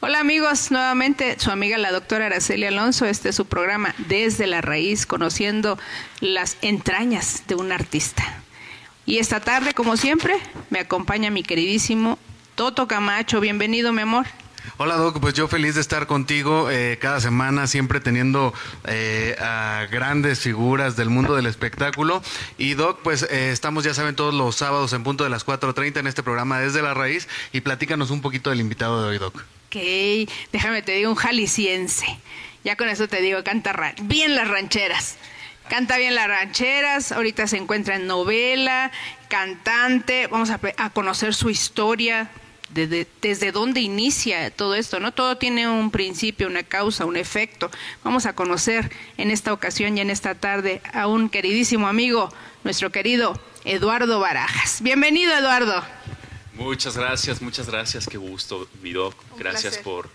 Hola amigos, nuevamente su amiga la doctora Araceli Alonso, este es su programa Desde la Raíz, conociendo las entrañas de un artista. Y esta tarde, como siempre, me acompaña mi queridísimo Toto Camacho. Bienvenido, mi amor. Hola Doc, pues yo feliz de estar contigo eh, cada semana, siempre teniendo eh, a grandes figuras del mundo del espectáculo. Y Doc, pues eh, estamos, ya saben, todos los sábados en punto de las 4.30 en este programa Desde la Raíz. Y platícanos un poquito del invitado de hoy, Doc. Déjame te digo un jalisciense. Ya con eso te digo, canta bien las rancheras. Canta bien las rancheras, ahorita se encuentra en novela, cantante, vamos a, conocer su historia, desde dónde inicia todo esto, ¿no? Todo tiene un principio, una causa, un efecto. Vamos a conocer en esta ocasión y en esta tarde a un queridísimo amigo, nuestro querido Eduardo Barajas. Bienvenido, Eduardo. Muchas gracias, muchas gracias, qué gusto, Vidoc. Gracias por,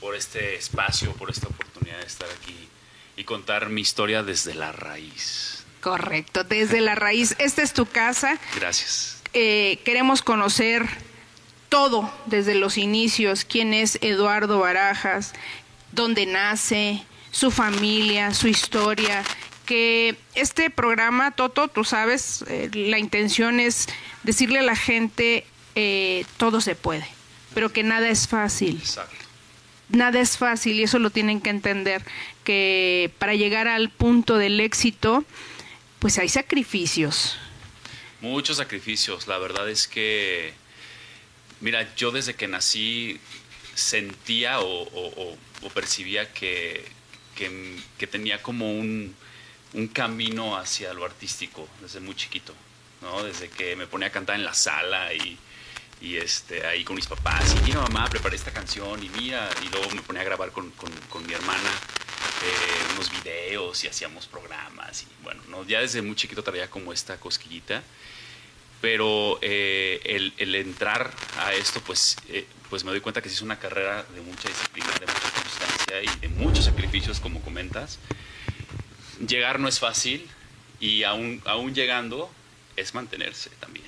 por este espacio, por esta oportunidad de estar aquí y contar mi historia desde la raíz. Correcto, desde la raíz. Esta es tu casa. Gracias. Eh, queremos conocer todo desde los inicios, quién es Eduardo Barajas, dónde nace, su familia, su historia, que este programa, Toto, tú sabes, eh, la intención es decirle a la gente, eh, todo se puede, pero que nada es fácil. Nada es fácil y eso lo tienen que entender, que para llegar al punto del éxito, pues hay sacrificios. Muchos sacrificios, la verdad es que Mira, yo desde que nací sentía o, percibía que, que, tenía como un, un, camino hacia lo artístico desde muy chiquito, ¿no? Desde que me ponía a cantar en la sala y, y este, ahí con mis papás, y mira mamá, preparé esta canción, y mira, y luego me ponía a grabar con, con, mi hermana eh, unos videos y hacíamos programas, y bueno, ¿no? ya desde muy chiquito traía como esta cosquillita pero eh, el, entrar a esto, pues, eh, pues me doy cuenta que sí es una carrera de mucha disciplina, de mucha constancia y de muchos sacrificios, como comentas. Llegar no es fácil y aún, aún llegando es mantenerse también.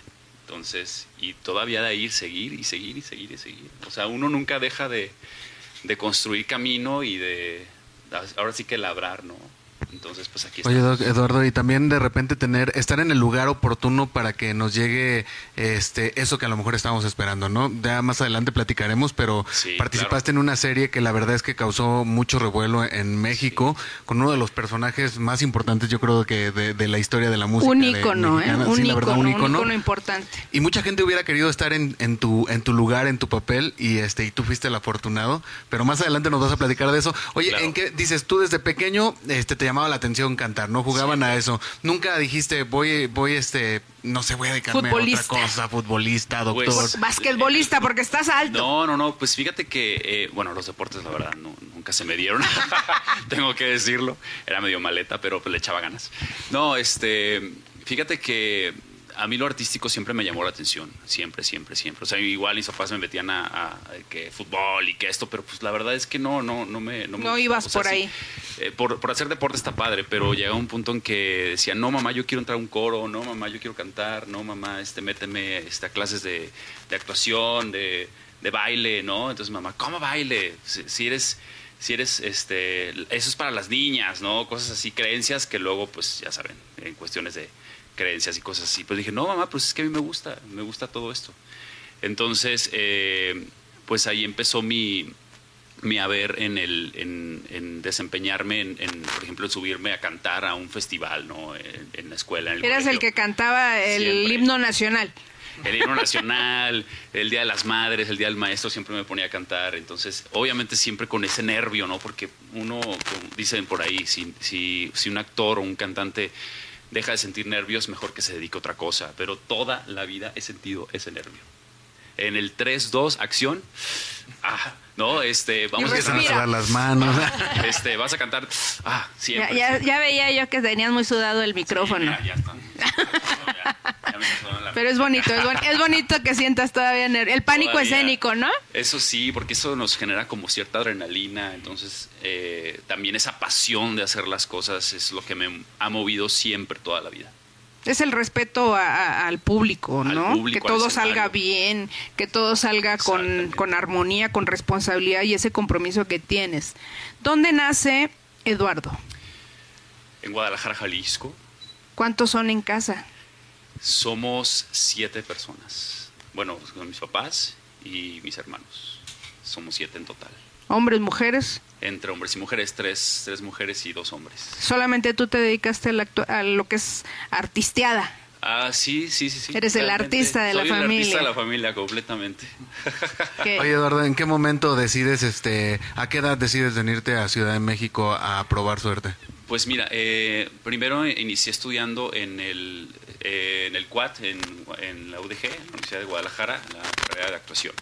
Entonces, y todavía de ir, seguir y seguir y seguir y seguir. O sea, uno nunca deja de, de construir camino y de, ahora sí que labrar, ¿no? Entonces, pues aquí Oye, Eduardo, y también de repente tener, estar en el lugar oportuno para que nos llegue este eso que a lo mejor estábamos esperando, ¿no? Ya más adelante platicaremos, pero participaste en una serie que la verdad es que causó mucho revuelo en México, con uno de los personajes más importantes, yo creo que de, la historia de la música. Un ícono, ¿eh? Un, ícono, un, ícono, importante. Y mucha gente hubiera querido estar en, en, tu, en tu lugar, en tu papel, y este, y tú fuiste el afortunado, pero más adelante nos vas a platicar de eso. Oye, ¿en qué dices tú desde pequeño este te llamaba la atención cantar, ¿no? Jugaban a eso. Nunca dijiste, voy, voy, este, no sé, voy a dedicarme a otra cosa, futbolista, pues, doctor. Pues, basquetbolista, porque estás alto. No, no, no, pues fíjate que, eh, bueno, los deportes, la verdad, nunca se me dieron, tengo que decirlo. Era medio maleta, pero pues, le echaba ganas. No, este, fíjate que a mí lo artístico siempre me llamó la atención, siempre, siempre, siempre. O sea, igual mis papás me metían a, que fútbol y que esto, pero pues la verdad es que no, no, no me... No, ibas por ahí. Eh, por, hacer deporte está padre, pero llegaba un punto en que decía, no mamá, yo quiero entrar a un coro, no mamá, yo quiero cantar, no mamá, este, méteme este, a clases de, actuación, de, baile, ¿no? Entonces mamá, ¿cómo baile? Si, eres si eres, este, eso es para las niñas, ¿no? Cosas así, creencias que luego, pues ya saben, en cuestiones de, creencias y cosas así. Pues dije, no, mamá, pues es que a mí me gusta, me gusta todo esto. Entonces, eh, pues ahí empezó mi, mi haber en, el, en, desempeñarme, en, por ejemplo, en subirme a cantar a un festival, ¿no? En, la escuela. En Eras el que cantaba el himno nacional. El himno nacional, el Día de las Madres, el Día del Maestro, siempre me ponía a cantar. Entonces, obviamente siempre con ese nervio, ¿no? Porque uno, dicen por ahí, si, si, si un actor o un cantante deja de sentir nervios, mejor que se dedique a otra cosa. Pero toda la vida he sentido ese nervio. En el 3-2, acción. Ah, no, este, vamos a cerrar las manos. Este, vas a cantar. Ah, siempre. Ya, veía yo que tenías muy sudado el micrófono. ya, Pero es bonito, es, bonito que sientas todavía el pánico escénico, ¿no? Eso sí, porque eso nos genera como cierta adrenalina, entonces eh, también esa pasión de hacer las cosas es lo que me ha movido siempre toda la vida. Es el respeto al público, ¿no? que todo salga bien, que todo salga con, con armonía, con responsabilidad y ese compromiso que tienes. ¿Dónde nace Eduardo? En Guadalajara, Jalisco. ¿Cuántos son en casa? Somos siete personas. Bueno, con mis papás y mis hermanos. Somos siete en total. ¿Hombres, mujeres? Entre hombres y mujeres, tres, tres mujeres y dos hombres. ¿Solamente tú te dedicaste a, lo que es artisteada? Ah, sí, sí, sí. sí Eres el artista de la familia. El artista de la familia, completamente. Oye, Eduardo, ¿en qué momento decides, este, a qué edad decides venirte a Ciudad de México a probar suerte? Pues mira, eh, primero inicié estudiando en el, eh, en el CUAT, en, en, la UDG, en la Universidad de Guadalajara, la carrera de actuación.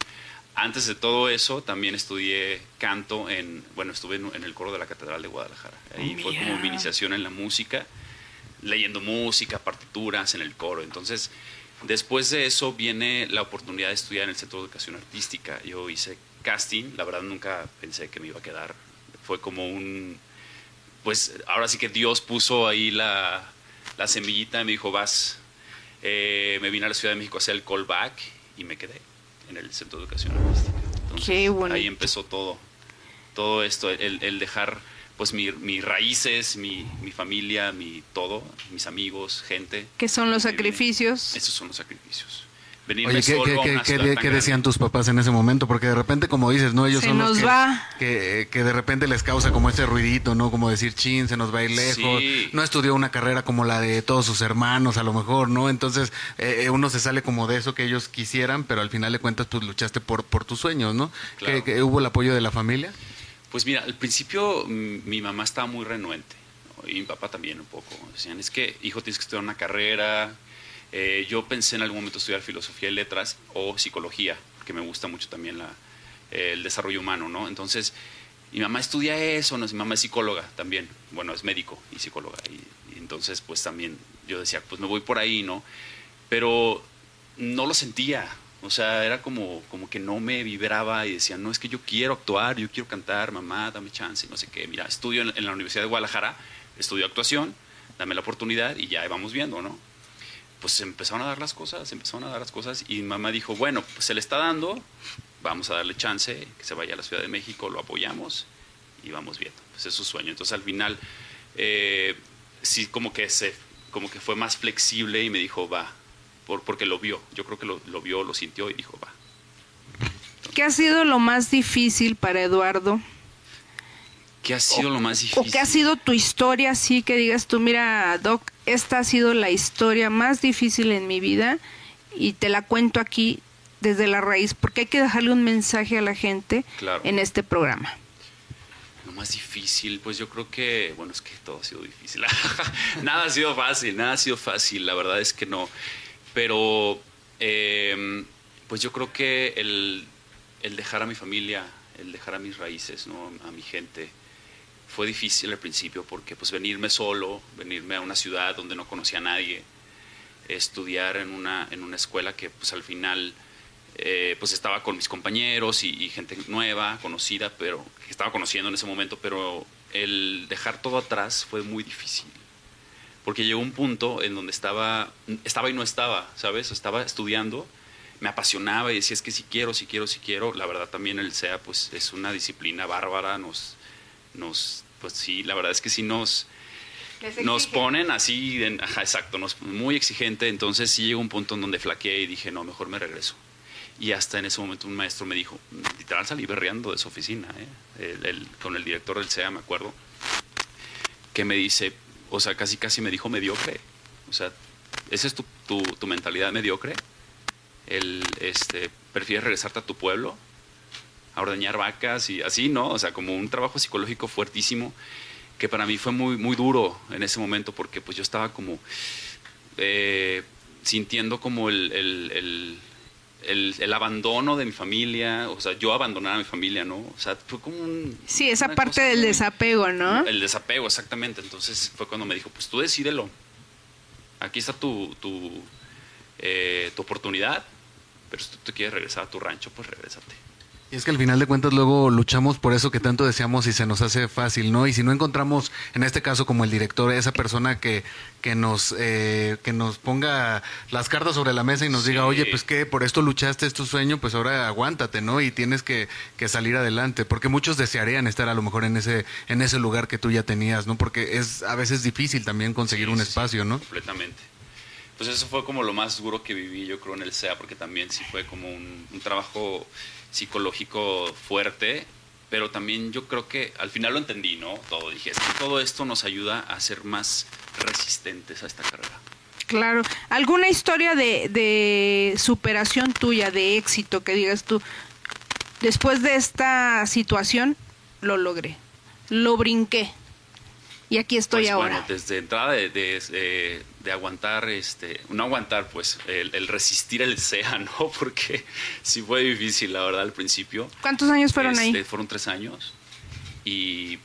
Antes de todo eso, también estudié canto en, bueno, estuve en, el coro de la Catedral de Guadalajara. Ahí fue como mi iniciación en la música, leyendo música, partituras en el coro. Entonces, después de eso viene la oportunidad de estudiar en el Centro de Educación Artística. Yo hice casting, la verdad nunca pensé que me iba a quedar. Fue como un pues ahora sí que Dios puso ahí la, semillita y me dijo, vas. Eh, me vine a la Ciudad de México a hacer el callback y me quedé en el Centro de Educación Artística. Ahí empezó todo, todo esto, el, dejar pues mis raíces, mi, mi, familia, mi todo, mis amigos, gente. ¿Qué son los sacrificios? Esos son los sacrificios. Oye, ¿qué, decían tus papás en ese momento? Porque de repente, como dices, ¿no? Ellos son los que, que, de repente les causa como ese ruidito, ¿no? Como decir, chin, se nos va a ir lejos. No estudió una carrera como la de todos sus hermanos, a lo mejor, ¿no? Entonces, eh, eh, uno se sale como de eso que ellos quisieran, pero al final de cuentas, pues luchaste por, por tus sueños, ¿no? ¿Que, hubo el apoyo de la familia? Pues mira, al principio mm, mi mamá estaba muy renuente, y mi papá también un poco. Decían, es que, hijo, tienes que estudiar una carrera, eh, yo pensé en algún momento estudiar filosofía y letras o psicología, porque me gusta mucho también la, el desarrollo humano, ¿no? Entonces, mi mamá estudia eso, ¿no? mi mamá es psicóloga también, bueno, es médico y psicóloga, y, entonces pues también yo decía, pues me voy por ahí, ¿no? Pero no lo sentía, o sea, era como, como que no me vibraba y decía, no, es que yo quiero actuar, yo quiero cantar, mamá, dame chance, no sé qué, mira, estudio en la Universidad de Guadalajara, estudio actuación, dame la oportunidad y ya vamos viendo, ¿no? Pues empezaron a dar las cosas, empezaron a dar las cosas y mamá dijo, bueno, pues se le está dando, vamos a darle chance, que se vaya a la Ciudad de México, lo apoyamos y vamos viendo. Pues es su sueño. Entonces al final eh, sí como que, se, como que fue más flexible y me dijo, va, por, porque lo vio, yo creo que lo vio, lo sintió y dijo, va. ¿Qué ha sido lo más difícil para Eduardo ¿Qué ha sido lo más difícil? ¿O qué ha sido tu historia así que digas tú, mira, Doc, esta ha sido la historia más difícil en mi vida y te la cuento aquí desde la raíz, porque hay que dejarle un mensaje a la gente en este programa. Lo más difícil, pues yo creo que, bueno, es que todo ha sido difícil. nada ha sido fácil, nada ha sido fácil, la verdad es que no. Pero, em, pues yo creo que el, el dejar a mi familia, el dejar a mis raíces, ¿no? a mi gente, fue difícil al principio porque pues venirme solo, venirme a una ciudad donde no conocía a nadie, estudiar en una, en una escuela que pues al final eh, pues estaba con mis compañeros y, gente nueva, conocida, pero que estaba conociendo en ese momento, pero el dejar todo atrás fue muy difícil. Porque llegó un punto en donde estaba, estaba y no estaba, ¿sabes? Estaba estudiando, me apasionaba y decía, es que si quiero, si quiero, si quiero. La verdad también el SEA pues es una disciplina bárbara, nos, nos pues sí, la verdad es que sí nos, nos ponen así, exacto, nos, muy exigente, entonces sí llegó un punto en donde flaqueé y dije, no, mejor me regreso. Y hasta en ese momento un maestro me dijo, literal salí berreando de su oficina, ¿eh? con el director del CEA, me acuerdo, que me dice, o sea, casi casi me dijo mediocre. O sea, ¿esa es tu, tu, tu mentalidad mediocre? El, este, ¿Prefieres regresarte a tu pueblo? A ordeñar vacas y así, ¿no? O sea, como un trabajo psicológico fuertísimo que para mí fue muy, muy duro en ese momento porque pues yo estaba como eh, sintiendo como el, el, el, abandono de mi familia, o sea, yo abandonar a mi familia, ¿no? O sea, fue como un... Sí, esa parte del desapego, ¿no? El desapego, exactamente. Entonces fue cuando me dijo, pues tú decídelo. Aquí está tu, tu, eh, tu oportunidad, pero si tú te quieres regresar a tu rancho, pues regrésate. Y es que al final de cuentas luego luchamos por eso que tanto deseamos y se nos hace fácil, ¿no? Y si no encontramos, en este caso como el director, esa persona que, que, nos, eh, que nos ponga las cartas sobre la mesa y nos diga, oye, pues que por esto luchaste, es tu sueño, pues ahora aguántate, ¿no? Y tienes que, que, salir adelante, porque muchos desearían estar a lo mejor en ese, en ese lugar que tú ya tenías, ¿no? Porque es a veces difícil también conseguir un espacio, ¿no? Completamente. Pues eso fue como lo más duro que viví, yo creo, en el SEA, porque también sí fue como un, un trabajo psicológico fuerte, pero también yo creo que al final lo entendí, ¿no? Todo dije, todo esto nos ayuda a ser más resistentes a esta carrera. Claro. ¿Alguna historia de, de superación tuya, de éxito, que digas tú, después de esta situación, lo logré, lo brinqué? Y aquí estoy pues, ahora. Bueno, desde entrada de, de, de, aguantar, este, no aguantar, pues el, resistir el SEA, ¿no? Porque sí fue difícil, la verdad, al principio. ¿Cuántos años fueron ahí? Este, fueron tres años. Y,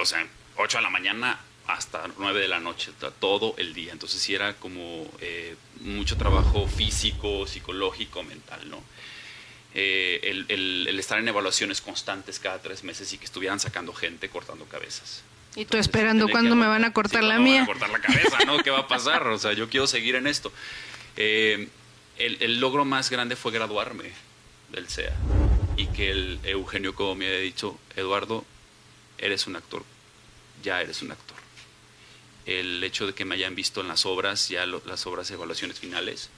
o sea, ocho de la mañana hasta nueve de la noche, todo el día. Entonces sí era como eh, mucho trabajo físico, psicológico, mental, ¿no? Eh, el, el, el estar en evaluaciones constantes cada tres meses y que estuvieran sacando gente cortando cabezas. Y tú esperando cuándo me van a cortar la mía. Me van a cortar la cabeza, ¿no? ¿Qué va a pasar? O sea, yo quiero seguir en esto. Eh, el, el, logro más grande fue graduarme del CEA y que el Eugenio Cobo me haya dicho, Eduardo, eres un actor, ya eres un actor. El hecho de que me hayan visto en las obras, ya lo, las obras de evaluaciones finales,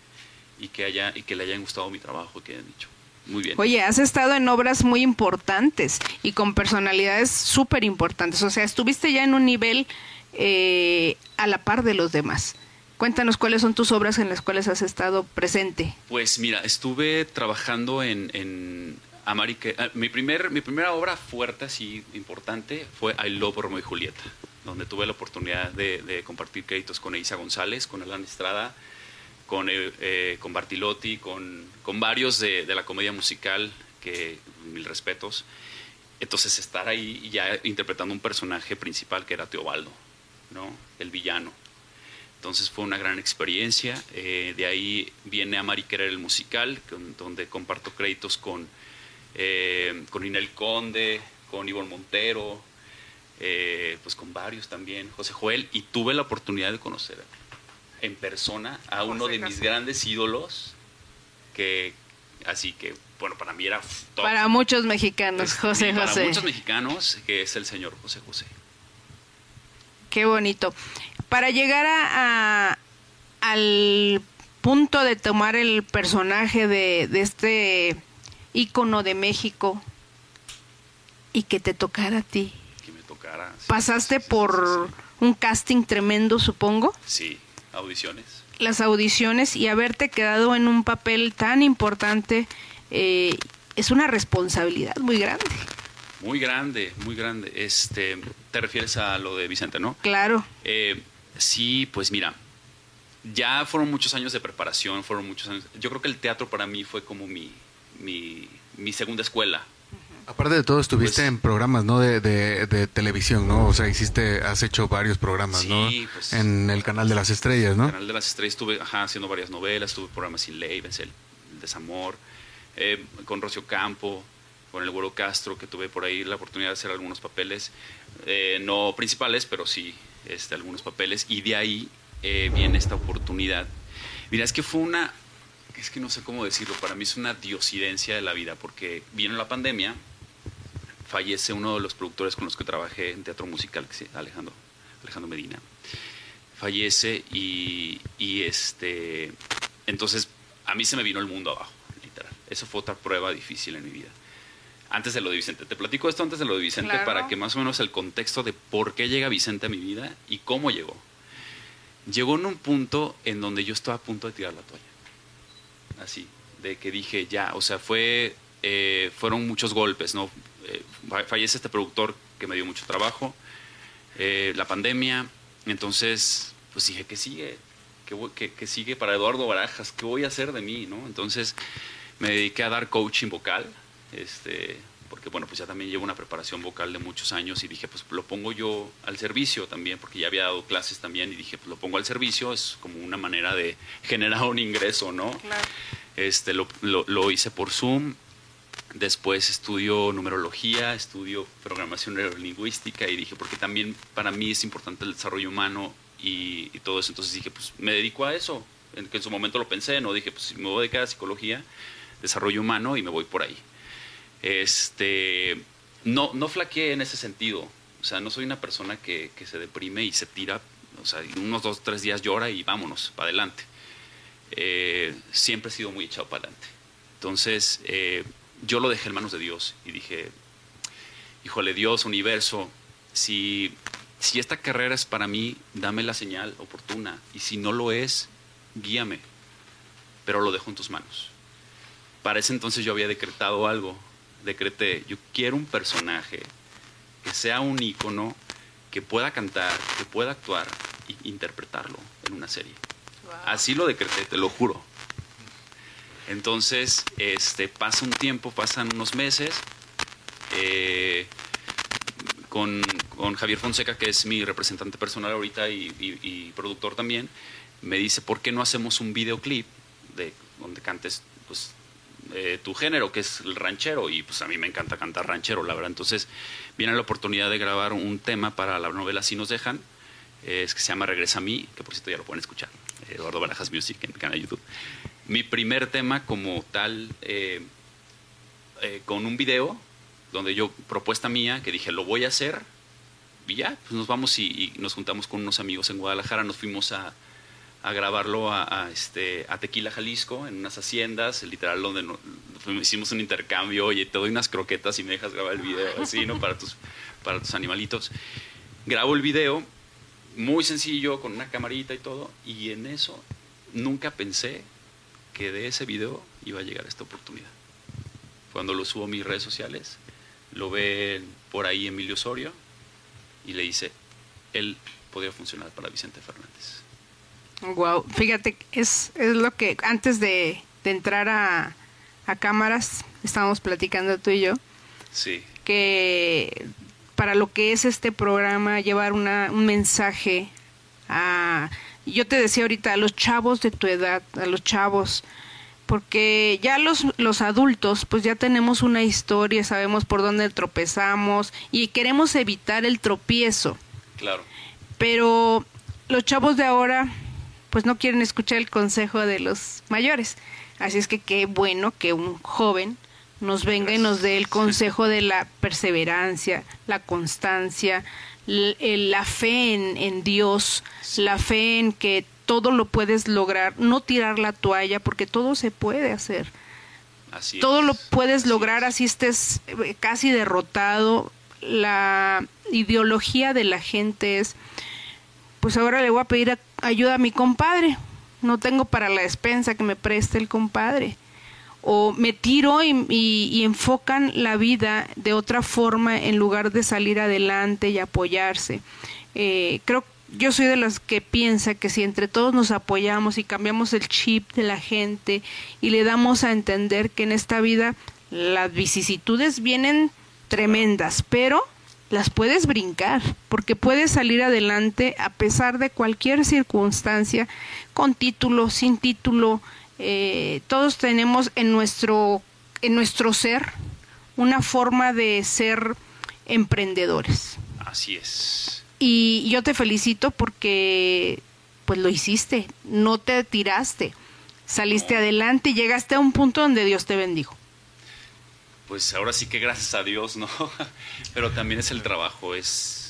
y que, haya, y que le hayan gustado mi trabajo, que hayan dicho, muy bien. Oye, has estado en obras muy importantes y con personalidades súper importantes. O sea, estuviste ya en un nivel eh, a la par de los demás. Cuéntanos cuáles son tus obras en las cuales has estado presente. Pues mira, estuve trabajando en, en América. Ah, mi, primer, mi primera obra fuerte, así importante, fue I Love Romeo y Julieta, donde tuve la oportunidad de, de compartir créditos con Isa González, con Alan Estrada, con, eh, eh, con Bartilotti, con, varios de, la comedia musical, que mil respetos. Entonces estar ahí ya interpretando un personaje principal que era Teobaldo, ¿no? el villano. Entonces fue una gran experiencia. Eh, de ahí viene a Querer el musical, donde comparto créditos con, con Inel Conde, con Ivonne Montero, pues con varios también, José Joel, y tuve la oportunidad de conocer en persona a uno de mis grandes ídolos, que así que, bueno, para mí era... Top. Para muchos mexicanos, José para José. Para muchos mexicanos, que es el señor José José. Qué bonito. Para llegar a, a al punto de tomar el personaje de, de este ícono de México y que te tocara a ti. Que me tocara. Sí, ¿Pasaste sí, sí, por un casting tremendo, supongo? Sí, audiciones. Las audiciones y haberte quedado en un papel tan importante eh, es una responsabilidad muy grande. Muy grande, muy grande. Este, te refieres a lo de Vicente, ¿no? Claro. Eh, sí, pues mira, ya fueron muchos años de preparación, fueron muchos años. Yo creo que el teatro para mí fue como mi, mi, mi segunda escuela. Aparte de todo, estuviste pues, en programas, ¿no? De, de, de, televisión, ¿no? O sea, hiciste, has hecho varios programas, sí, ¿no? Pues, en el Canal de las Estrellas, ¿no? En el Canal de las Estrellas estuve ajá, haciendo varias novelas, tuve programas sin ley, el, el Desamor, eh, con Rocio Campo, con el Güero Castro, que tuve por ahí la oportunidad de hacer algunos papeles, eh, no principales, pero sí este, algunos papeles, y de ahí eh, viene esta oportunidad. Mira, es que fue una, es que no sé cómo decirlo, para mí es una diosidencia de la vida, porque vino la pandemia, fallece uno de los productores con los que trabajé en teatro musical, Alejandro, Alejandro Medina, fallece y, y este, entonces a mí se me vino el mundo abajo, literal. Eso fue otra prueba difícil en mi vida antes de lo de Vicente. Te platico esto antes de lo de Vicente claro. para que más o menos el contexto de por qué llega Vicente a mi vida y cómo llegó. Llegó en un punto en donde yo estaba a punto de tirar la toalla. Así, de que dije ya, o sea, fue, eh, fueron muchos golpes, ¿no? Eh, fallece este productor que me dio mucho trabajo, eh, la pandemia, entonces, pues dije, ¿qué sigue? ¿Qué, qué, ¿Qué sigue para Eduardo Barajas? ¿Qué voy a hacer de mí, no? Entonces, me dediqué a dar coaching vocal, este, porque bueno, pues ya también llevo una preparación vocal de muchos años y dije, pues lo pongo yo al servicio también, porque ya había dado clases también y dije, pues lo pongo al servicio, es como una manera de generar un ingreso, ¿no? Claro. Este, lo, lo, lo hice por Zoom Después estudio numerología, estudio programación neurolingüística y dije, porque también para mí es importante el desarrollo humano y, todo eso. Entonces dije, pues me dedico a eso. En, que en su momento lo pensé, no dije, pues me voy a dedicar a psicología, desarrollo humano y me voy por ahí. Este, no, no flaqueé en ese sentido. O sea, no soy una persona que, que se deprime y se tira, o sea, unos dos, tres días llora y vámonos, para adelante. Eh, siempre he sido muy echado para adelante. Entonces, eh, yo lo dejé en manos de Dios y dije, híjole, Dios, universo, si, si esta carrera es para mí, dame la señal oportuna. Y si no lo es, guíame. Pero lo dejo en tus manos. Para ese entonces yo había decretado algo. Decreté, yo quiero un personaje que sea un ícono, que pueda cantar, que pueda actuar e interpretarlo en una serie. Así lo decreté, te lo juro. Entonces, este, pasa un tiempo, pasan unos meses, eh, con, Javier Fonseca, que es mi representante personal ahorita y, productor también, me dice, ¿por qué no hacemos un videoclip de donde cantes pues, eh, tu género, que es el ranchero? Y pues a mí me encanta cantar ranchero, la verdad. Entonces, viene la oportunidad de grabar un tema para la novela Si nos dejan, es que se llama Regresa a mí, que por cierto ya lo pueden escuchar, Eduardo Barajas Music en el canal de YouTube mi primer tema como tal, eh, eh, con un video, donde yo, propuesta mía, que dije, lo voy a hacer, y ya, pues nos vamos y, nos juntamos con unos amigos en Guadalajara, nos fuimos a, grabarlo a, este, a Tequila, Jalisco, en unas haciendas, literal, donde hicimos un intercambio, oye, te doy unas croquetas y me dejas grabar el video, así, ¿no? Para tus, para tus animalitos. Grabo el video, muy sencillo, con una camarita y todo, y en eso nunca pensé que de ese video iba a llegar esta oportunidad. Cuando lo subo a mis redes sociales, lo ve por ahí Emilio Osorio y le dice, él podría funcionar para Vicente Fernández. Wow, fíjate, es, es lo que antes de, entrar a, a, cámaras estábamos platicando tú y yo. Sí. Que para lo que es este programa, llevar una, un mensaje a yo te decía ahorita, a los chavos de tu edad, a los chavos, porque ya los, los adultos, pues ya tenemos una historia, sabemos por dónde tropezamos y queremos evitar el tropiezo. Claro. Pero los chavos de ahora, pues no quieren escuchar el consejo de los mayores. Así es que qué bueno que un joven nos venga y nos dé el consejo de la perseverancia, la constancia, la fe en, Dios, la fe en que todo lo puedes lograr, no tirar la toalla, porque todo se puede hacer. todo lo puedes lograr así estés eh, casi derrotado. La ideología de la gente es, pues ahora le voy a pedir ayuda a mi compadre. No tengo para la despensa que me preste el compadre o me tiro y, enfocan la vida de otra forma en lugar de salir adelante y apoyarse. Eh, creo yo soy de las que piensa que si entre todos nos apoyamos y cambiamos el chip de la gente y le damos a entender que en esta vida las vicisitudes vienen tremendas, pero las puedes brincar, porque puedes salir adelante a pesar de cualquier circunstancia, con título, sin título, eh, todos tenemos en nuestro, en nuestro ser una forma de ser emprendedores. Así es. Y yo te felicito porque pues lo hiciste, no te tiraste, saliste adelante y llegaste a un punto donde Dios te bendijo. Pues ahora sí que gracias a Dios, ¿no? Pero también es el trabajo, es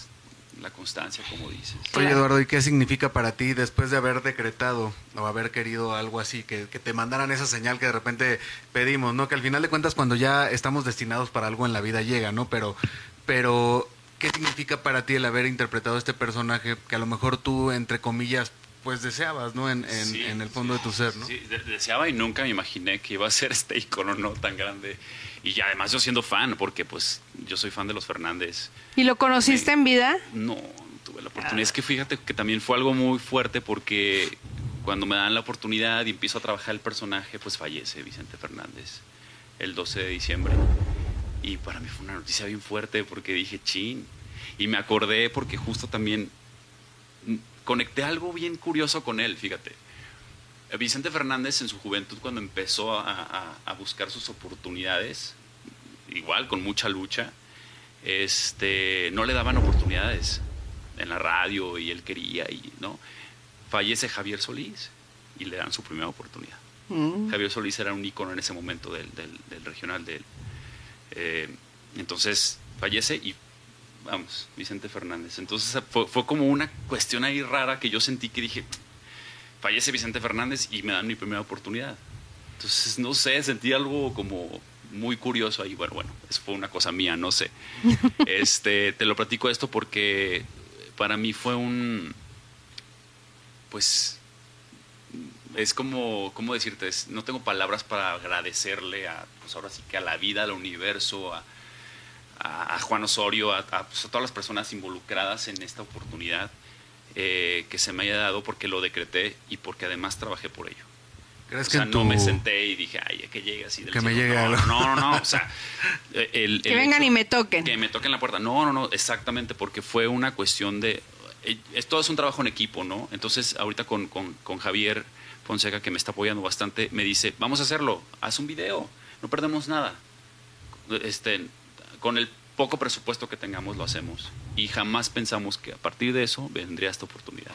la constancia, como dices. Oye, Eduardo, ¿y qué significa para ti después de haber decretado o haber querido algo así, que, te mandaran esa señal que de repente pedimos, ¿no? Que al final de cuentas cuando ya estamos destinados para algo en la vida llega, ¿no? Pero, pero ¿qué significa para ti el haber interpretado este personaje que a lo mejor tú, entre comillas, pues deseabas, ¿no? En, en, el fondo de tu ser, ¿no? Sí, deseaba y nunca me imaginé que iba a ser este icono no tan grande. Y además yo siendo fan, porque pues yo soy fan de los Fernández. ¿Y lo conociste en vida? No, no tuve la oportunidad. Es que fíjate que también fue algo muy fuerte porque cuando me dan la oportunidad y empiezo a trabajar el personaje, pues fallece Vicente Fernández el 12 de diciembre. Y para mí fue una noticia bien fuerte porque dije, chin. Y me acordé porque justo también conecté algo bien curioso con él, fíjate. Vicente Fernández en su juventud, cuando empezó a, buscar sus oportunidades, igual con mucha lucha, este, no le daban oportunidades en la radio y él quería, y, ¿no? Fallece Javier Solís y le dan su primera oportunidad. Mm. Javier Solís era un ícono en ese momento del, del, regional de él. Eh, entonces fallece y vamos, Vicente Fernández. Entonces fue, fue, como una cuestión ahí rara que yo sentí que dije, fallece Vicente Fernández y me dan mi primera oportunidad. Entonces, no sé, sentí algo como muy curioso ahí. Bueno, bueno, eso fue una cosa mía, no sé. Este, te lo platico esto porque para mí fue un, pues, es como, ¿cómo decirte? no tengo palabras para agradecerle a, pues ahora sí que a la vida, al universo, a, a, Juan Osorio, pues, a, todas las personas involucradas en esta oportunidad eh, que se me haya dado porque lo decreté y porque además trabajé por ello. o sea, no me senté y dije, ay, que llegue así del Que me llegue no, algo. No, no, no, o sea... El, que vengan y me toquen. Que me toquen la puerta. No, no, no, exactamente, porque fue una cuestión de... Eh, todo es un trabajo en equipo, ¿no? Entonces, ahorita con, con, con Javier Fonseca, que me está apoyando bastante, me dice, vamos a hacerlo, haz un video, no perdemos nada. Este, con el poco presupuesto que tengamos lo hacemos. Y jamás pensamos que a partir de eso vendría esta oportunidad.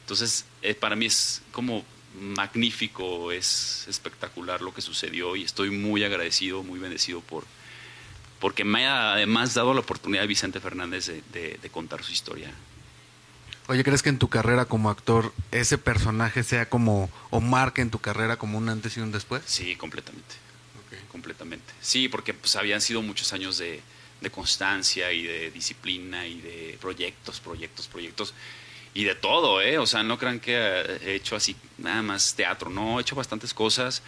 Entonces, eh, para mí es como magnífico, es espectacular lo que sucedió y estoy muy agradecido, muy bendecido por porque me ha además dado la oportunidad Vicente Fernández de, de contar su historia. Oye, ¿crees que en tu carrera como actor ese personaje sea como, o marque en tu carrera como un antes y un después? Sí, completamente completamente. Sí, porque pues habían sido muchos años de, constancia y de disciplina y de proyectos, proyectos, proyectos y de todo, ¿eh? O sea, no crean que he hecho así nada más teatro, no, he hecho bastantes cosas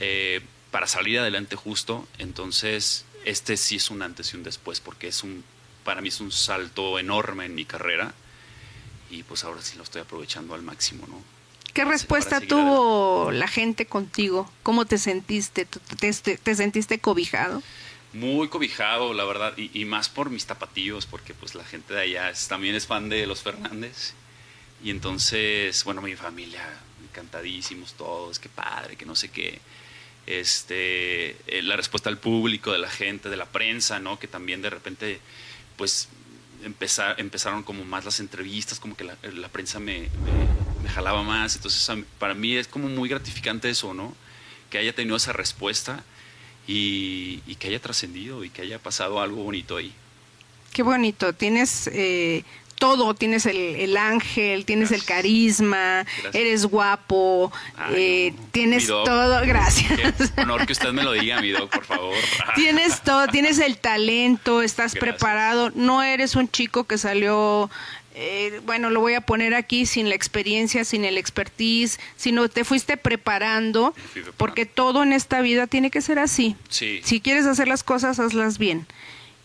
eh, para salir adelante justo. Entonces, este sí es un antes y un después porque es un, para mí es un salto enorme en mi carrera y pues ahora sí lo estoy aprovechando al máximo, ¿no? ¿Qué respuesta tuvo la gente contigo? ¿Cómo te sentiste? ¿Te, sentiste cobijado? Muy cobijado, la verdad, y, más por mis tapatíos, porque pues la gente de allá también es fan de los Fernández. Y entonces, bueno, mi familia, encantadísimos todos, qué padre, que no sé qué. Este, eh, la respuesta al público, de la gente, de la prensa, ¿no? Que también de repente, pues empezar, empezaron como más las entrevistas, como que la, prensa me, me, jalaba más. Entonces, para mí es como muy gratificante eso, ¿no? Que haya tenido esa respuesta y, que haya trascendido y que haya pasado algo bonito ahí. Qué bonito. Tienes eh, todo, tienes el, ángel, tienes el carisma, eres guapo, eh, tienes todo, gracias. Qué honor que usted me lo diga, mi doc, por favor. tienes todo, tienes el talento, estás preparado, no eres un chico que salió eh, bueno, lo voy a poner aquí sin la experiencia, sin el expertise, sino te fuiste preparando, porque todo en esta vida tiene que ser así. Si quieres hacer las cosas, hazlas bien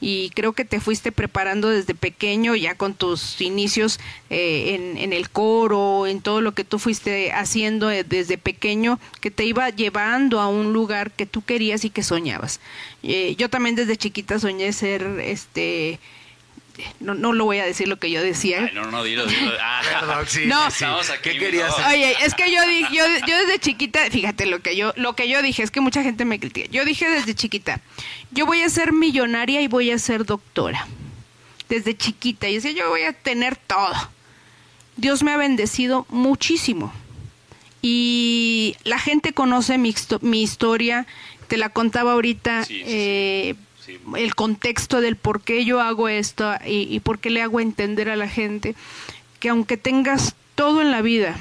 y creo que te fuiste preparando desde pequeño, ya con tus inicios eh, en, en, el coro, en todo lo que tú fuiste haciendo eh, desde pequeño, que te iba llevando a un lugar que tú querías y que soñabas. Eh, yo también desde chiquita soñé ser este no, no lo voy a decir lo que yo decía. no, no, dilo, dilo. Ah, Perdón, sí, no. ¿Qué querías? Oye, es que yo dije, yo, yo desde chiquita, fíjate lo que yo, lo que yo dije, es que mucha gente me critica. Yo dije desde chiquita, yo voy a ser millonaria y voy a ser doctora. Desde chiquita. Y decía, yo voy a tener todo. Dios me ha bendecido muchísimo. Y la gente conoce mi, mi historia, te la contaba ahorita. Eh, el contexto del por qué yo hago esto y, por qué le hago entender a la gente que aunque tengas todo en la vida,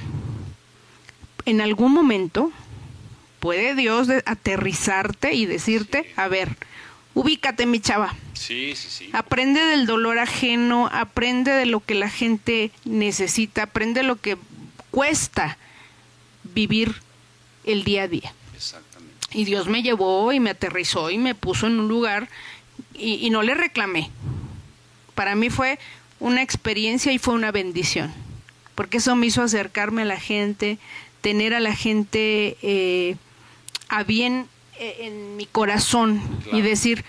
en algún momento puede Dios aterrizarte y decirte, a ver, ubícate mi chava. Sí, sí, sí. Aprende del dolor ajeno, aprende de lo que la gente necesita, aprende lo que cuesta vivir el día a día. Y Dios me llevó y me aterrizó y me puso en un lugar y, no le reclamé. Para mí fue una experiencia y fue una bendición, porque eso me hizo acercarme a la gente, tener a la gente eh, a bien eh, en mi corazón y decir,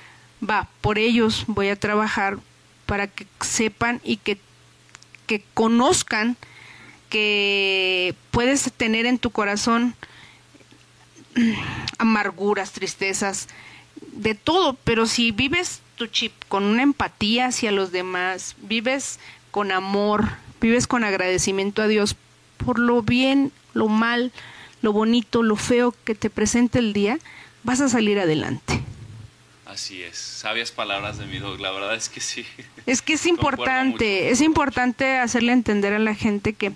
va, por ellos voy a trabajar para que sepan y que, que conozcan que puedes tener en tu corazón amarguras, tristezas, de todo, pero si vives tu chip con una empatía hacia los demás, vives con amor, vives con agradecimiento a Dios por lo bien, lo mal, lo bonito, lo feo que te presente el día, vas a salir adelante. Así es, sabias palabras de mi dog, la verdad es que sí. Es que es importante, es importante hacerle entender a la gente que,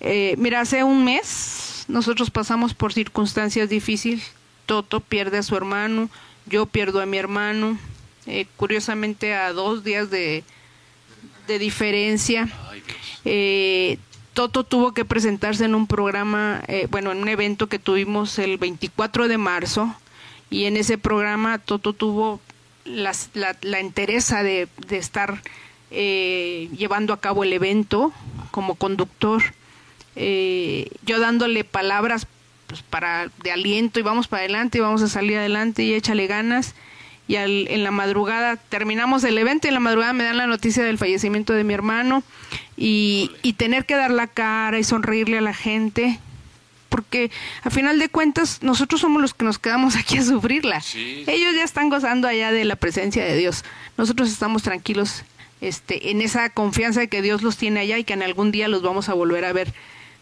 eh, mira, hace un mes nosotros pasamos por circunstancias difíciles, Toto pierde a su hermano, yo pierdo a mi hermano, eh, curiosamente a dos días de, de diferencia. Eh, Toto tuvo que presentarse en un programa, eh, bueno, en un evento que tuvimos el 24 de marzo, y en ese programa Toto tuvo la, la entereza de, de estar llevando a cabo el evento como conductor. Yo dándole palabras pues para de aliento y vamos para adelante y vamos a salir adelante y échale ganas y en la madrugada terminamos el evento y en la madrugada me dan la noticia del fallecimiento de mi hermano y, y tener que dar la cara y sonreírle a la gente porque a final de cuentas nosotros somos los que nos quedamos aquí a sufrirla. Ellos ya están gozando allá de la presencia de Dios. Nosotros estamos tranquilos este, en esa confianza de que Dios los tiene allá y que en algún día los vamos a volver a ver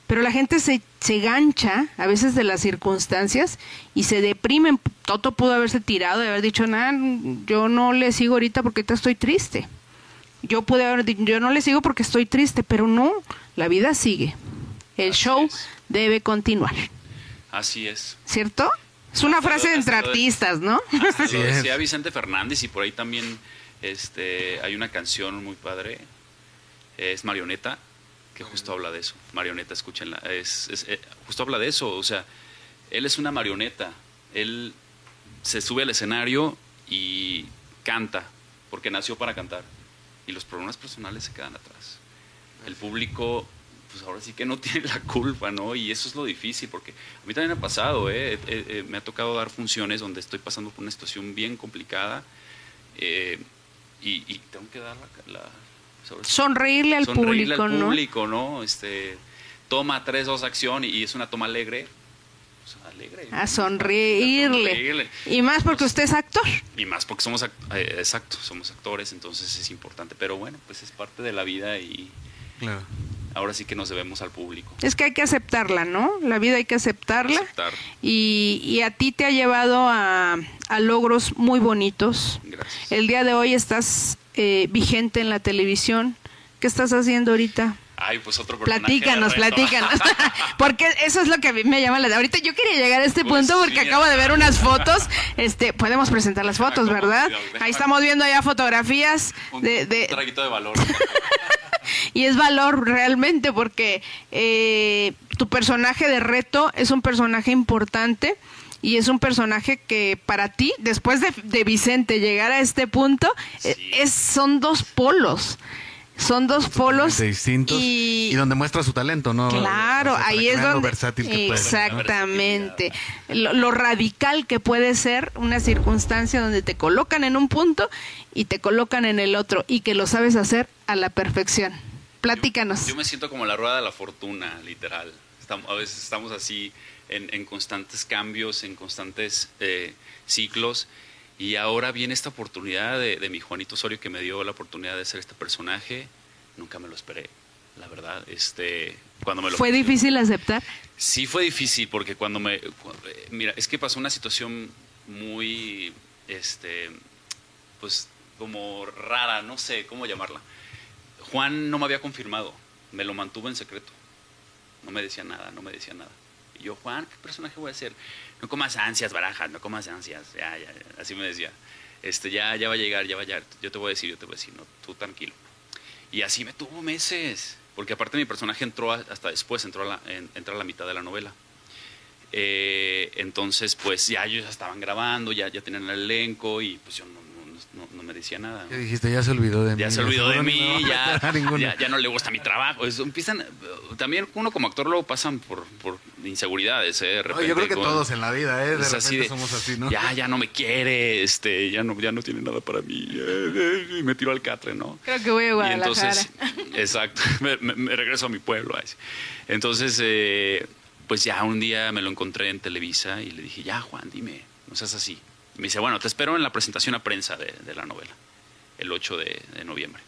pero la gente se, se gancha a veces de las circunstancias y se deprimen. Toto pudo haberse tirado y haber dicho, nada, yo no le sigo ahorita porque estoy triste. Yo pude haber dicho, yo no le sigo porque estoy triste, pero no, la vida sigue. El show debe continuar. Así es. ¿Cierto? Es una frase entre artistas, ¿no? Así decía Vicente Fernández y por ahí también este, hay una canción muy padre, es Marioneta, que justo habla de eso. Marioneta, escúchenla. Es, eh, justo habla de eso. O sea, él es una marioneta. Él se sube al escenario y canta, porque nació para cantar. Y los problemas personales se quedan atrás. El público, pues ahora sí que no tiene la culpa, ¿no? Y eso es lo difícil, porque a mí también ha pasado, ¿eh? eh me ha tocado dar funciones donde estoy pasando por una situación bien complicada. Eh, y, tengo que dar la, sonreírle al público, al público, ¿no? Este, toma tres, dos acción y es una toma alegre. Pues, alegre a sonreírle. Y más porque usted es actor. Y más porque somos, eh, exacto, somos actores, entonces es importante. Pero bueno, pues es parte de la vida y ahora sí que nos debemos al público. Es que hay que aceptarla, ¿no? La vida hay que aceptarla. Y, y, a ti te ha llevado a, a logros muy bonitos. Gracias. El día de hoy estás eh, vigente en la televisión. ¿Qué estás haciendo ahorita? Ay, pues otro Platícanos, platícanos. porque eso es lo que a mí me llama la Ahorita yo quería llegar a este pues punto porque acabo de ver unas fotos. Este, podemos presentar las fotos, ¿verdad? Ahí estamos viendo ya fotografías de, de... Un traguito de valor. y es valor realmente porque eh, tu personaje de reto es un personaje importante y es un personaje que para ti, después de, Vicente llegar a este punto, es, son dos polos. Son dos polos distintos y, donde muestra su talento, ¿no? Claro, ahí es donde versátil exactamente lo, lo, radical que puede ser una circunstancia donde te colocan en un punto y te colocan en el otro y que lo sabes hacer a la perfección. Platícanos. Yo, me siento como la rueda de la fortuna, literal. Estamos, a veces estamos así en, constantes cambios, en constantes eh, ciclos. Y ahora viene esta oportunidad de, mi Juanito Osorio que me dio la oportunidad de ser este personaje. Nunca me lo esperé, la verdad. Este, cuando me lo ¿Fue difícil aceptar? Sí, fue difícil porque cuando me. mira, es que pasó una situación muy. Este, pues como rara, no sé cómo llamarla. Juan no me había confirmado, me lo mantuvo en secreto. No me decía nada, no me decía nada. Yo, Juan, ¿qué personaje voy a ser? No comas ansias, barajas, no comas ansias. Ya, ya, así me decía. Este, ya, ya va a llegar, ya va a llegar. Yo te voy a decir, yo te voy a decir, no, tú tranquilo. Y así me tuvo meses. Porque aparte mi personaje entró hasta después, entró a la, a la mitad de la novela. Eh, entonces, pues ya ellos ya estaban grabando, ya, ya tenían el elenco y pues yo no, no, me decía nada. ¿Qué dijiste? Ya se olvidó de mí. Ya se olvidó de mí, ya, ya, no le gusta mi trabajo. empiezan, también uno como actor luego pasan por, por inseguridades, ¿eh? yo creo que todos en la vida, ¿eh? De repente somos así, ¿no? Ya, ya no me quiere, este, ya no, ya no tiene nada para mí. Y me tiró al catre, ¿no? Creo que voy a Guadalajara. entonces, exacto, me, regreso a mi pueblo. Entonces, eh, pues ya un día me lo encontré en Televisa y le dije, ya, Juan, dime, no seas así Me dice, bueno, te espero en la presentación a prensa de, la novela, el 8 de, noviembre.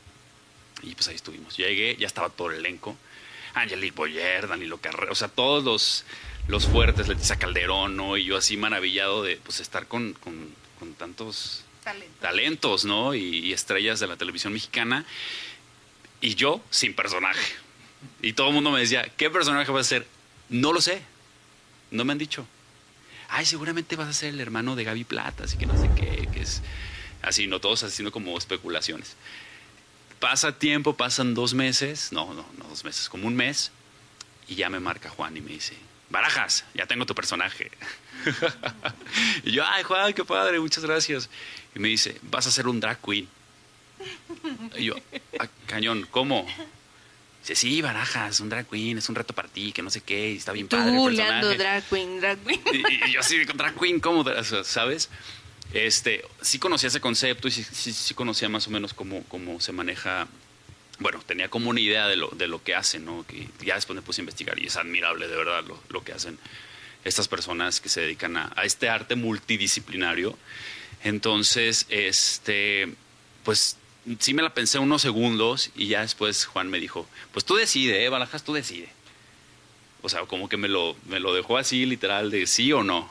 Y pues ahí estuvimos. Llegué, ya estaba todo el elenco. Angelique Boyer, Danilo Carrera, o sea, todos los, los fuertes, Leticia Calderón, ¿no? Y yo así maravillado de pues estar con, con, tantos talentos, ¿no? y, estrellas de la televisión mexicana. Y yo sin personaje. Y todo el mundo me decía, ¿qué personaje vas a ser? No lo sé. No me han dicho. Ay, seguramente vas a ser el hermano de Gaby Plata, así que no sé qué, que es así, no todos haciendo como especulaciones. Pasa tiempo, pasan dos meses, no, no, no dos meses, como un mes, y ya me marca Juan y me dice, Barajas, ya tengo tu personaje. y yo, ay Juan, qué padre, muchas gracias. Y me dice, vas a ser un drag queen. Y yo, ah, cañón, ¿cómo? Dice, sí, barajas, un drag queen, es un reto para ti, que no sé qué, está bien padre. Tú drag queen, drag queen. Y, yo así, drag queen, ¿cómo? ¿Sabes? Este, sí conocía ese concepto y sí, sí, conocía más o menos cómo, cómo se maneja. Bueno, tenía como una idea de lo, de lo que hacen, ¿no? Que ya después me puse a investigar y es admirable de verdad lo, lo que hacen estas personas que se dedican a, a este arte multidisciplinario. Entonces, este, pues sí me la pensé unos segundos y ya después Juan me dijo, pues tú decide, ¿eh, Balajas, tú decide. O sea, como que me lo, me lo dejó así literal de sí o no.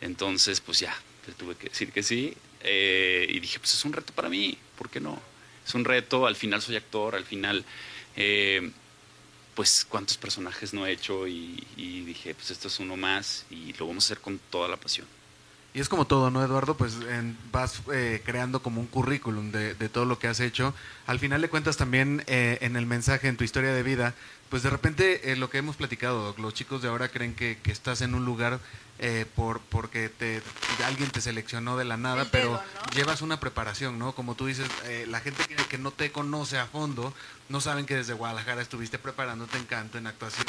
Entonces, pues ya, tuve que decir que sí. Eh, y dije, pues es un reto para mí, ¿por qué no? Es un reto, al final soy actor, al final, eh, pues cuántos personajes no he hecho y dije, pues esto es uno más y lo vamos a hacer con toda la pasión. Y es como todo, ¿no, Eduardo? Pues vas eh, creando como un currículum de, todo lo que has hecho. Al final de cuentas también eh, en el mensaje, en tu historia de vida, pues de repente eh, lo que hemos platicado, los chicos de ahora creen que, que estás en un lugar eh, por porque te, alguien te seleccionó de la nada, pero llevas una preparación, ¿no? Como tú dices, eh, la gente que, que, no te conoce a fondo no saben que desde Guadalajara estuviste preparándote en canto, en actuación,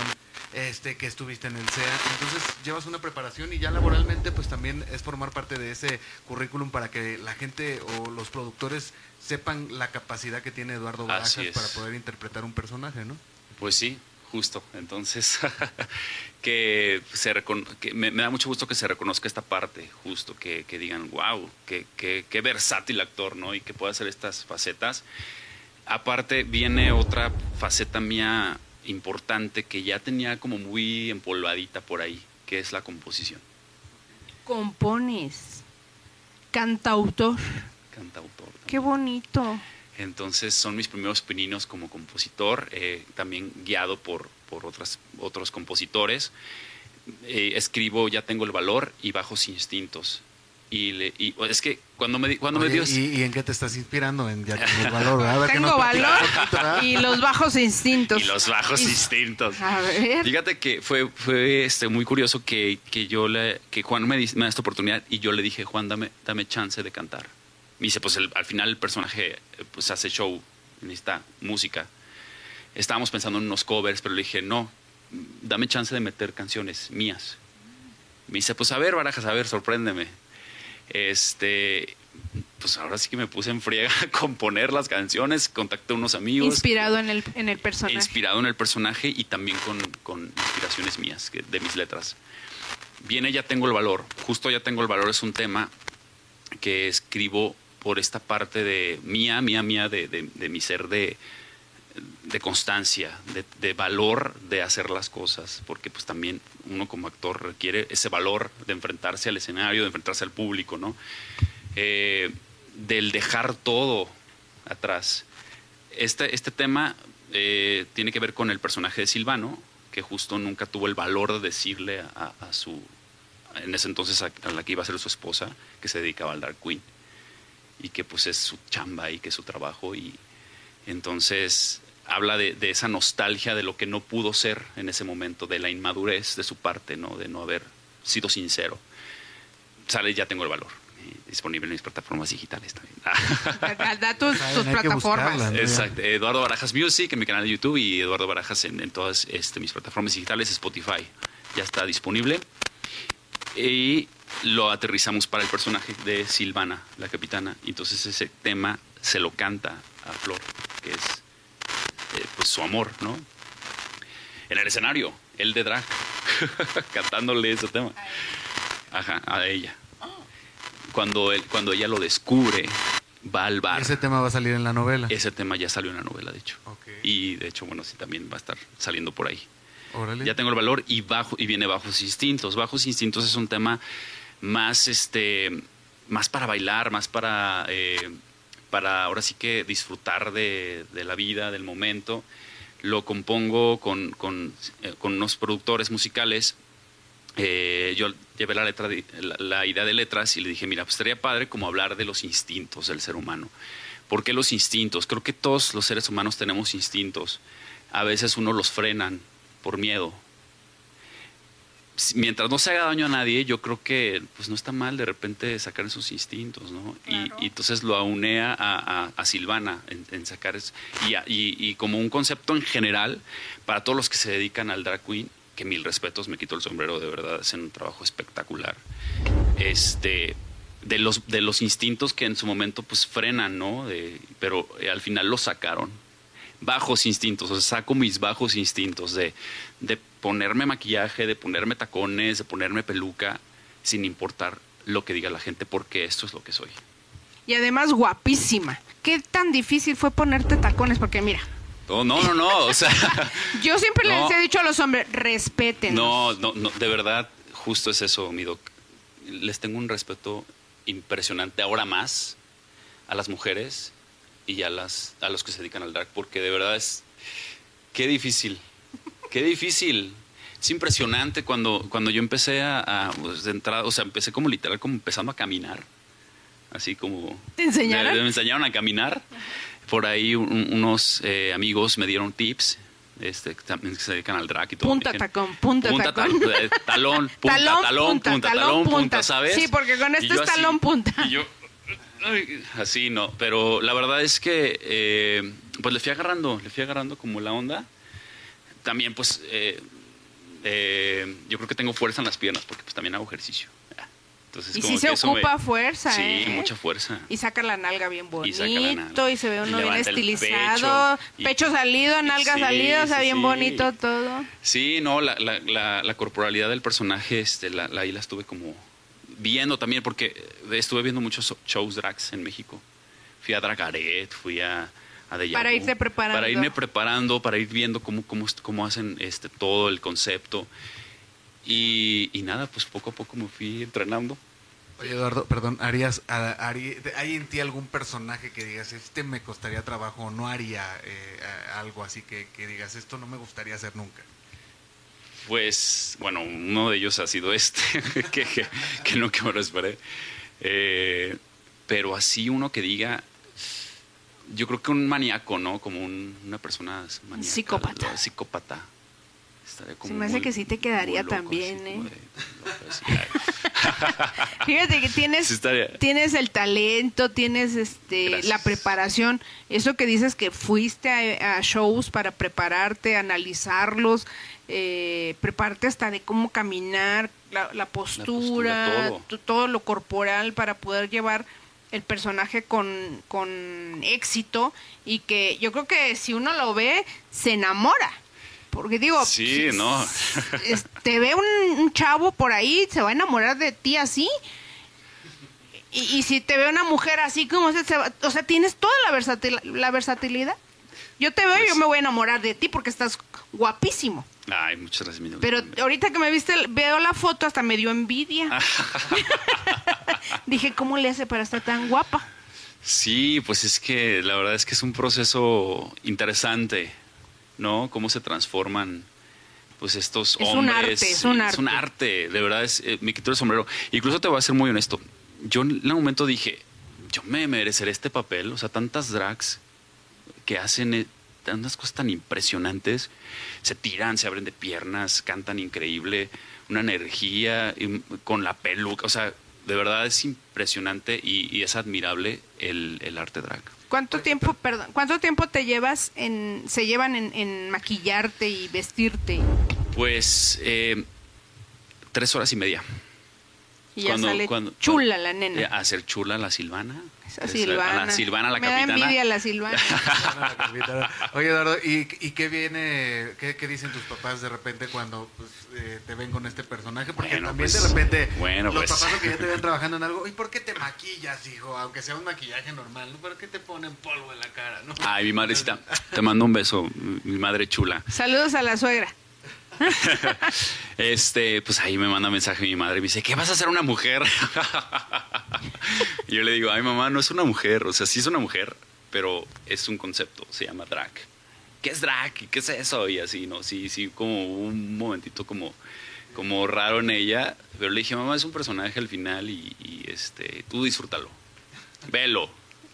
este que estuviste en el CEA, entonces llevas una preparación y ya laboralmente pues también es formar parte de ese currículum para que la gente o los productores sepan la capacidad que tiene Eduardo Barajas para poder interpretar un personaje, ¿no? Pues sí, justo. Entonces, que, se me, da mucho gusto que se reconozca esta parte, justo, que, digan, wow, qué, qué, versátil actor, ¿no? Y que pueda hacer estas facetas. Aparte, viene otra faceta mía importante que ya tenía como muy empolvadita por ahí, que es la composición. Compones. Cantautor. Cantautor. Qué bonito. Entonces son mis primeros pininos como compositor, eh, también guiado por, por otras, otros compositores. Eh, escribo Ya tengo el valor y Bajos Instintos. Y, le, y es que cuando me, cuando me dio... ¿y, en qué te estás inspirando? En Ya tengo el valor. tengo valor y los bajos instintos. Y los bajos instintos. A ver. Fíjate que fue, fue este, muy curioso que, que, yo le, que Juan me, me da esta oportunidad y yo le dije, Juan, dame, dame chance de cantar me dice, pues al final el personaje eh, pues hace show, necesita música. Estábamos pensando en unos covers, pero le dije, no, dame chance de meter canciones mías. Me dice, pues a ver, Barajas, a ver, sorpréndeme. Este, pues ahora sí que me puse en friega a componer las canciones, contacté a unos amigos. Inspirado en el, en el personaje. Inspirado en el personaje y también con, con inspiraciones mías, de mis letras. Viene Ya Tengo el Valor. Justo Ya Tengo el Valor es un tema que escribo por esta parte de mía, mía, mía, de, de, mi ser de, de constancia, de, valor de hacer las cosas, porque pues también uno como actor requiere ese valor de enfrentarse al escenario, de enfrentarse al público, ¿no? Eh, del dejar todo atrás. Este, este tema eh, tiene que ver con el personaje de Silvano, que justo nunca tuvo el valor de decirle a, a su, en ese entonces a, a, la que iba a ser su esposa, que se dedicaba al Dark Queen y que pues es su chamba y que es su trabajo y entonces habla de, esa nostalgia de lo que no pudo ser en ese momento, de la inmadurez de su parte, ¿no? de no haber sido sincero. Sale Ya Tengo el Valor, disponible en mis plataformas digitales también. da tus, plataformas. Exacto, Eduardo Barajas Music en mi canal de YouTube y Eduardo Barajas en, en todas este, mis plataformas digitales, Spotify. Ya está disponible. Y lo aterrizamos para el personaje de Silvana, la capitana. Entonces ese tema se lo canta a Flor, que es eh, pues su amor, ¿no? En el escenario, él de drag, cantándole ese tema. Ajá, a ella. cuando, él, cuando ella lo descubre, va al bar. Ese tema va a salir en la novela. Ese tema ya salió en la novela, de hecho. Y de hecho, bueno, sí, también va a estar saliendo por ahí. Ya tengo el valor y bajo y viene bajos instintos. Bajos instintos es un tema más este más para bailar, más para eh, para ahora sí que disfrutar de, la vida, del momento. Lo compongo con, con, eh, unos productores musicales. Eh, yo llevé la, letra la, idea de letras y le dije, mira, pues estaría padre como hablar de los instintos del ser humano. ¿Por qué los instintos? Creo que todos los seres humanos tenemos instintos. A veces uno los frenan por miedo, mientras no se haga daño a nadie, yo creo que pues no está mal de repente sacar esos instintos, ¿no? Y, entonces lo aunea a, Silvana en, sacar eso. Y, como un concepto en general, para todos los que se dedican al drag queen, que mil respetos, me quito el sombrero, de verdad, hacen un trabajo espectacular. Este, de los, de los instintos que en su momento pues frenan, ¿no? pero eh, al final los sacaron bajos instintos, o sea, saco mis bajos instintos de, de ponerme maquillaje, de ponerme tacones, de ponerme peluca, sin importar lo que diga la gente, porque esto es lo que soy. Y además guapísima. ¿Qué tan difícil fue ponerte tacones? Porque mira. No, no, no, no. O sea. Yo siempre les he dicho a los hombres, respeten. No, no, no, de verdad, justo es eso, mi doc. Les tengo un respeto impresionante, ahora más, a las mujeres y a, las, a los que se dedican al drag, porque de verdad es. Qué difícil Qué difícil. Es impresionante cuando, cuando yo empecé a, pues, de entrada, o sea, empecé como literal, como empezando a caminar. Así como... ¿Te enseñaron? Me, enseñaron a caminar. Por ahí unos eh, amigos me dieron tips este, también se dedican al drag y todo. Punta tacón, punta, tacón. Eh, talón, punta, talón, punta, talón, punta, ¿sabes? Sí, porque con esto es talón, punta. Y yo, así no, pero la verdad es que eh, pues le fui agarrando, le fui agarrando como la onda también pues eh, eh, yo creo que tengo fuerza en las piernas porque pues también hago ejercicio. Entonces, y si se ocupa fuerza, sí, ¿eh? mucha fuerza. Y saca la nalga bien bonito, y, se ve uno bien estilizado, pecho, salido, nalga salida, o sea, bien bonito todo. Sí, no, la, la, la, corporalidad del personaje, este, la, ahí la estuve como viendo también, porque estuve viendo muchos shows drags en México. Fui a Dragaret, fui a para irse preparando. Para irme preparando, para ir viendo cómo, cómo, cómo hacen este, todo el concepto. Y, nada, pues poco a poco me fui entrenando. Oye, Eduardo, perdón, ¿harías, ¿hay en ti algún personaje que digas, este me costaría trabajo o no haría eh, algo así que, digas, esto no me gustaría hacer nunca? Pues, bueno, uno de ellos ha sido este, que, que, no que me lo esperé. Eh, pero así uno que diga, yo creo que un maníaco, ¿no? Como una persona maníaca. Psicópata. Psicópata. Se me hace que sí te quedaría también, ¿eh? Fíjate que tienes, tienes el talento, tienes este la preparación. Eso que dices que fuiste a, shows para prepararte, analizarlos, eh, prepararte hasta de cómo caminar, la, postura, todo lo corporal para poder llevar el personaje con, con éxito y que yo creo que si uno lo ve, se enamora. Porque digo, sí, no. te ve un, chavo por ahí, se va a enamorar de ti así. Y, si te ve una mujer así como se, va, o sea, tienes toda la, la versatilidad. Yo te veo y yo pues me voy a enamorar de ti porque estás guapísimo. Ay, muchas gracias. Pero ahorita que me viste, veo la foto, hasta me dio envidia. Dije, ¿cómo le hace para estar tan guapa? Sí, pues es que la verdad es que es un proceso interesante, ¿no? Cómo se transforman pues estos es hombres. Un arte, es un arte. Es un arte, de verdad, es, eh, me quito el sombrero. Incluso te voy a ser muy honesto. Yo en un momento dije, yo me mereceré este papel, o sea, tantas drags que hacen eh, unas cosas tan impresionantes, se tiran, se abren de piernas, cantan increíble, una energía con la peluca, o sea, de verdad es impresionante y, es admirable el, arte drag. ¿Cuánto tiempo, perdón, cuánto tiempo te llevas en, se llevan en, maquillarte y vestirte? Pues eh, tres horas y media. Y ya sale chula la nena. A hacer chula la Silvana. Esa Silvana. la Silvana, la Me capitana. da envidia la Silvana. Oye, Eduardo, ¿y, ¿y, qué viene, qué, qué, dicen tus papás de repente cuando pues, eh, te ven con este personaje? Porque bueno, también pues, de repente bueno, los pues. papás que ya te ven trabajando en algo, ¿y por qué te maquillas, hijo? Aunque sea un maquillaje normal, ¿no? ¿Por qué te ponen polvo en la cara? ¿no? Ay, mi madrecita, te mando un beso, mi madre chula. Saludos a la suegra. este, pues ahí me manda mensaje mi madre y me dice, ¿qué vas a hacer una mujer? y yo le digo, ay mamá, no es una mujer, o sea, sí es una mujer, pero es un concepto, se llama drag. ¿Qué es drag? ¿Qué es eso? Y así, ¿no? Sí, sí, como un momentito como, como raro en ella, pero le dije, mamá, es un personaje al final y, y este, tú disfrútalo, velo.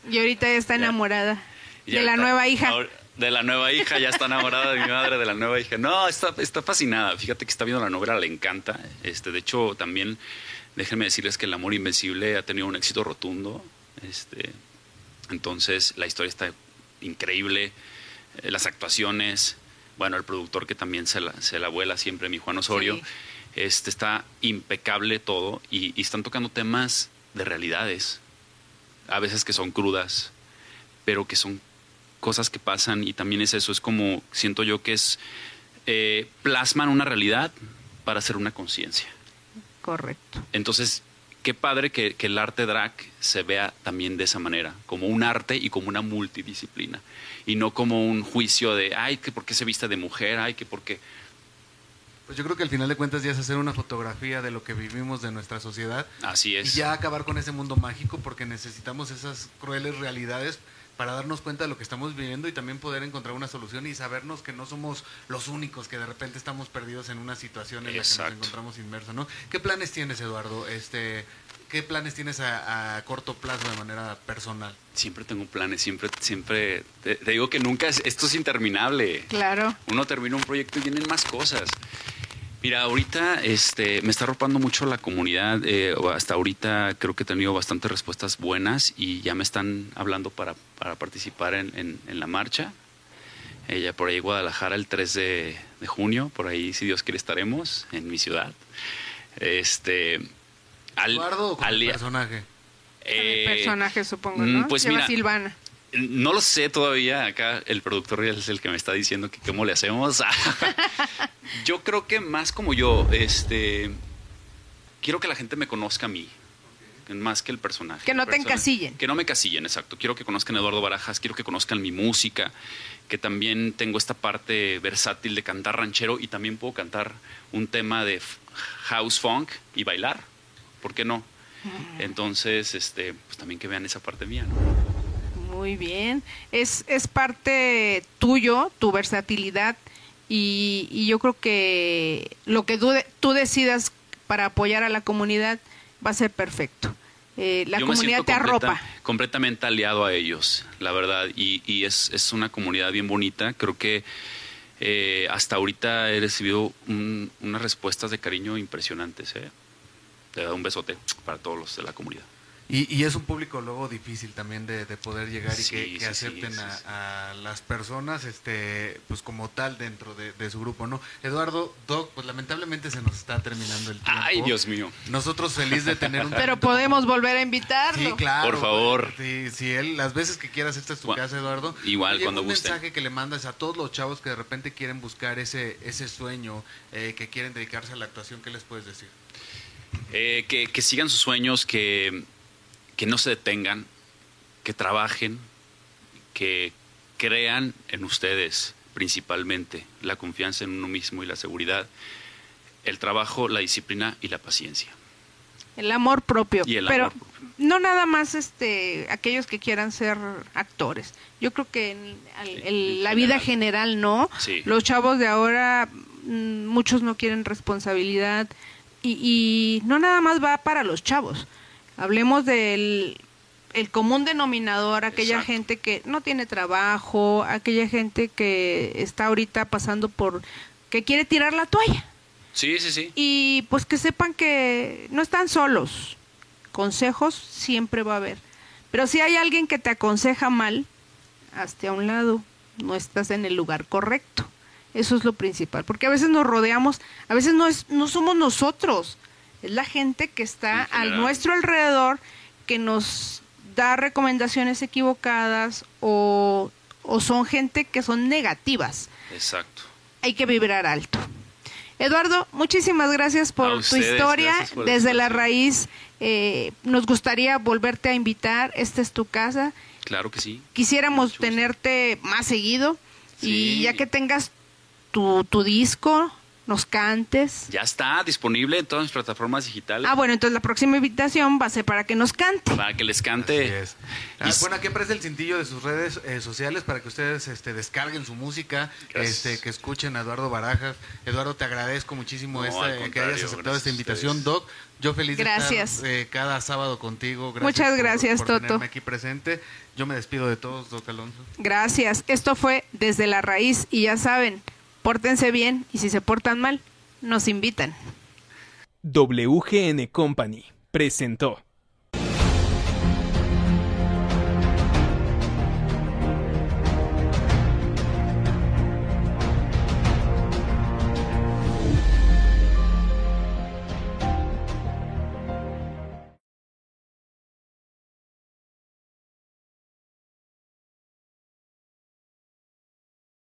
Y ahorita está enamorada ya, de la nueva hija. Ahora, de la nueva hija, ya está enamorada de mi madre, de la nueva hija. No, está, está fascinada. Fíjate que está viendo la novela, le encanta. Este, de hecho, también déjenme decirles que El Amor Invencible ha tenido un éxito rotundo. Este, entonces, la historia está increíble. Eh, las actuaciones, bueno, el productor que también se la, se la vuela siempre, mi Juan Osorio. Sí. Este, está impecable todo y, y están tocando temas de realidades, a veces que son crudas, pero que son cosas que pasan y también es eso, es como, siento yo que es, eh, plasman una realidad para hacer una conciencia. Correcto. Entonces, qué padre que, que, el arte drag se vea también de esa manera, como un arte y como una multidisciplina, y no como un juicio de, ay, que por qué se viste de mujer, ay, que por qué... Pues yo creo que al final de cuentas ya es hacer una fotografía de lo que vivimos de nuestra sociedad. Así es. Y ya acabar con ese mundo mágico porque necesitamos esas crueles realidades para darnos cuenta de lo que estamos viviendo y también poder encontrar una solución y sabernos que no somos los únicos que de repente estamos perdidos en una situación en Exacto. la que nos encontramos inmersos, ¿no? ¿Qué planes tienes, Eduardo? Este, ¿Qué planes tienes a, a, corto plazo de manera personal? Siempre tengo planes, siempre, siempre, te, te digo que nunca, es, esto es interminable. Claro. Uno termina un proyecto y vienen más cosas. Mira, ahorita este, me está arropando mucho la comunidad. Eh, hasta ahorita creo que he tenido bastantes respuestas buenas y ya me están hablando para, para participar en, en, en, la marcha. Ella por ahí Guadalajara el 3 de, de, junio, por ahí si Dios quiere estaremos en mi ciudad. Este, al, ¿Eduardo al, personaje? Eh, personaje supongo, ¿no? Pues Lleva mira, Silvana. No lo sé todavía. Acá el productor es el que me está diciendo que cómo le hacemos. yo creo que más como yo, este, quiero que la gente me conozca a mí, más que el personaje. Que no te encasillen. Que no me casillen, exacto. Quiero que conozcan a Eduardo Barajas, quiero que conozcan mi música, que también tengo esta parte versátil de cantar ranchero y también puedo cantar un tema de house funk y bailar. ¿Por qué no? Entonces, este, pues también que vean esa parte mía, ¿no? Muy bien. Es, es parte tuyo, tu versatilidad, y, y yo creo que lo que tú, tú, decidas para apoyar a la comunidad va a ser perfecto. Eh, la yo comunidad te completa, arropa. Completamente aliado a ellos, la verdad, y, y es, es, una comunidad bien bonita. Creo que eh, hasta ahorita he recibido un, unas respuestas de cariño impresionantes. ¿eh? Te da un besote para todos los de la comunidad. Y, y, es un público luego difícil también de, de poder llegar y sí, que, que sí, acepten sí, a, a, las personas este pues como tal dentro de, de, su grupo, ¿no? Eduardo, Doc, pues lamentablemente se nos está terminando el tiempo. Ay, Dios mío. Nosotros feliz de tener un Pero podemos como... volver a invitarlo. Sí, claro. Por favor. Sí, sí, él, las veces que quieras, esta es tu bueno, casa, Eduardo. Igual, Oye, cuando un guste. mensaje que le mandas a todos los chavos que de repente quieren buscar ese, ese sueño, eh, que quieren dedicarse a la actuación, ¿qué les puedes decir? Eh, que, que sigan sus sueños, que que no se detengan, que trabajen, que crean en ustedes principalmente la confianza en uno mismo y la seguridad, el trabajo, la disciplina y la paciencia. El amor propio. Y el Pero amor propio. no nada más este aquellos que quieran ser actores. Yo creo que en, el, en la vida general no. Sí. Los chavos de ahora mm, muchos no quieren responsabilidad y, y no nada más va para los chavos Hablemos del el común denominador, aquella Exacto. gente que no tiene trabajo, aquella gente que está ahorita pasando por que quiere tirar la toalla. Sí, sí, sí. Y pues que sepan que no están solos. Consejos siempre va a haber. Pero si hay alguien que te aconseja mal, hazte a un lado, no estás en el lugar correcto. Eso es lo principal, porque a veces nos rodeamos, a veces no es no somos nosotros es la gente que está a nuestro alrededor que nos da recomendaciones equivocadas o, o son gente que son negativas. Exacto. Hay que vibrar alto. Eduardo, muchísimas gracias por tu historia. Desde la raíz, eh, nos gustaría volverte a invitar. Esta es tu casa. Claro que sí. Quisiéramos tenerte más seguido. Y ya que tengas tu, tu disco, nos cantes. Ya está disponible en todas las plataformas digitales. Ah, bueno, entonces la próxima invitación va a ser para que nos cante. Para que les cante. Ah, bueno, aquí aparece el cintillo de sus redes eh, sociales para que ustedes este, descarguen su música, este, que escuchen a Eduardo Barajas. Eduardo, te agradezco muchísimo que hayas aceptado esta invitación. Doc, yo feliz gracias. de estar eh, cada sábado contigo. Muchas gracias, por, Toto. aquí presente. Yo me despido de todos, Doc Alonso. Gracias. Esto fue Desde la Raíz y ya saben, pórtense bien y si se portan mal, nos invitan. WGN Company presentó.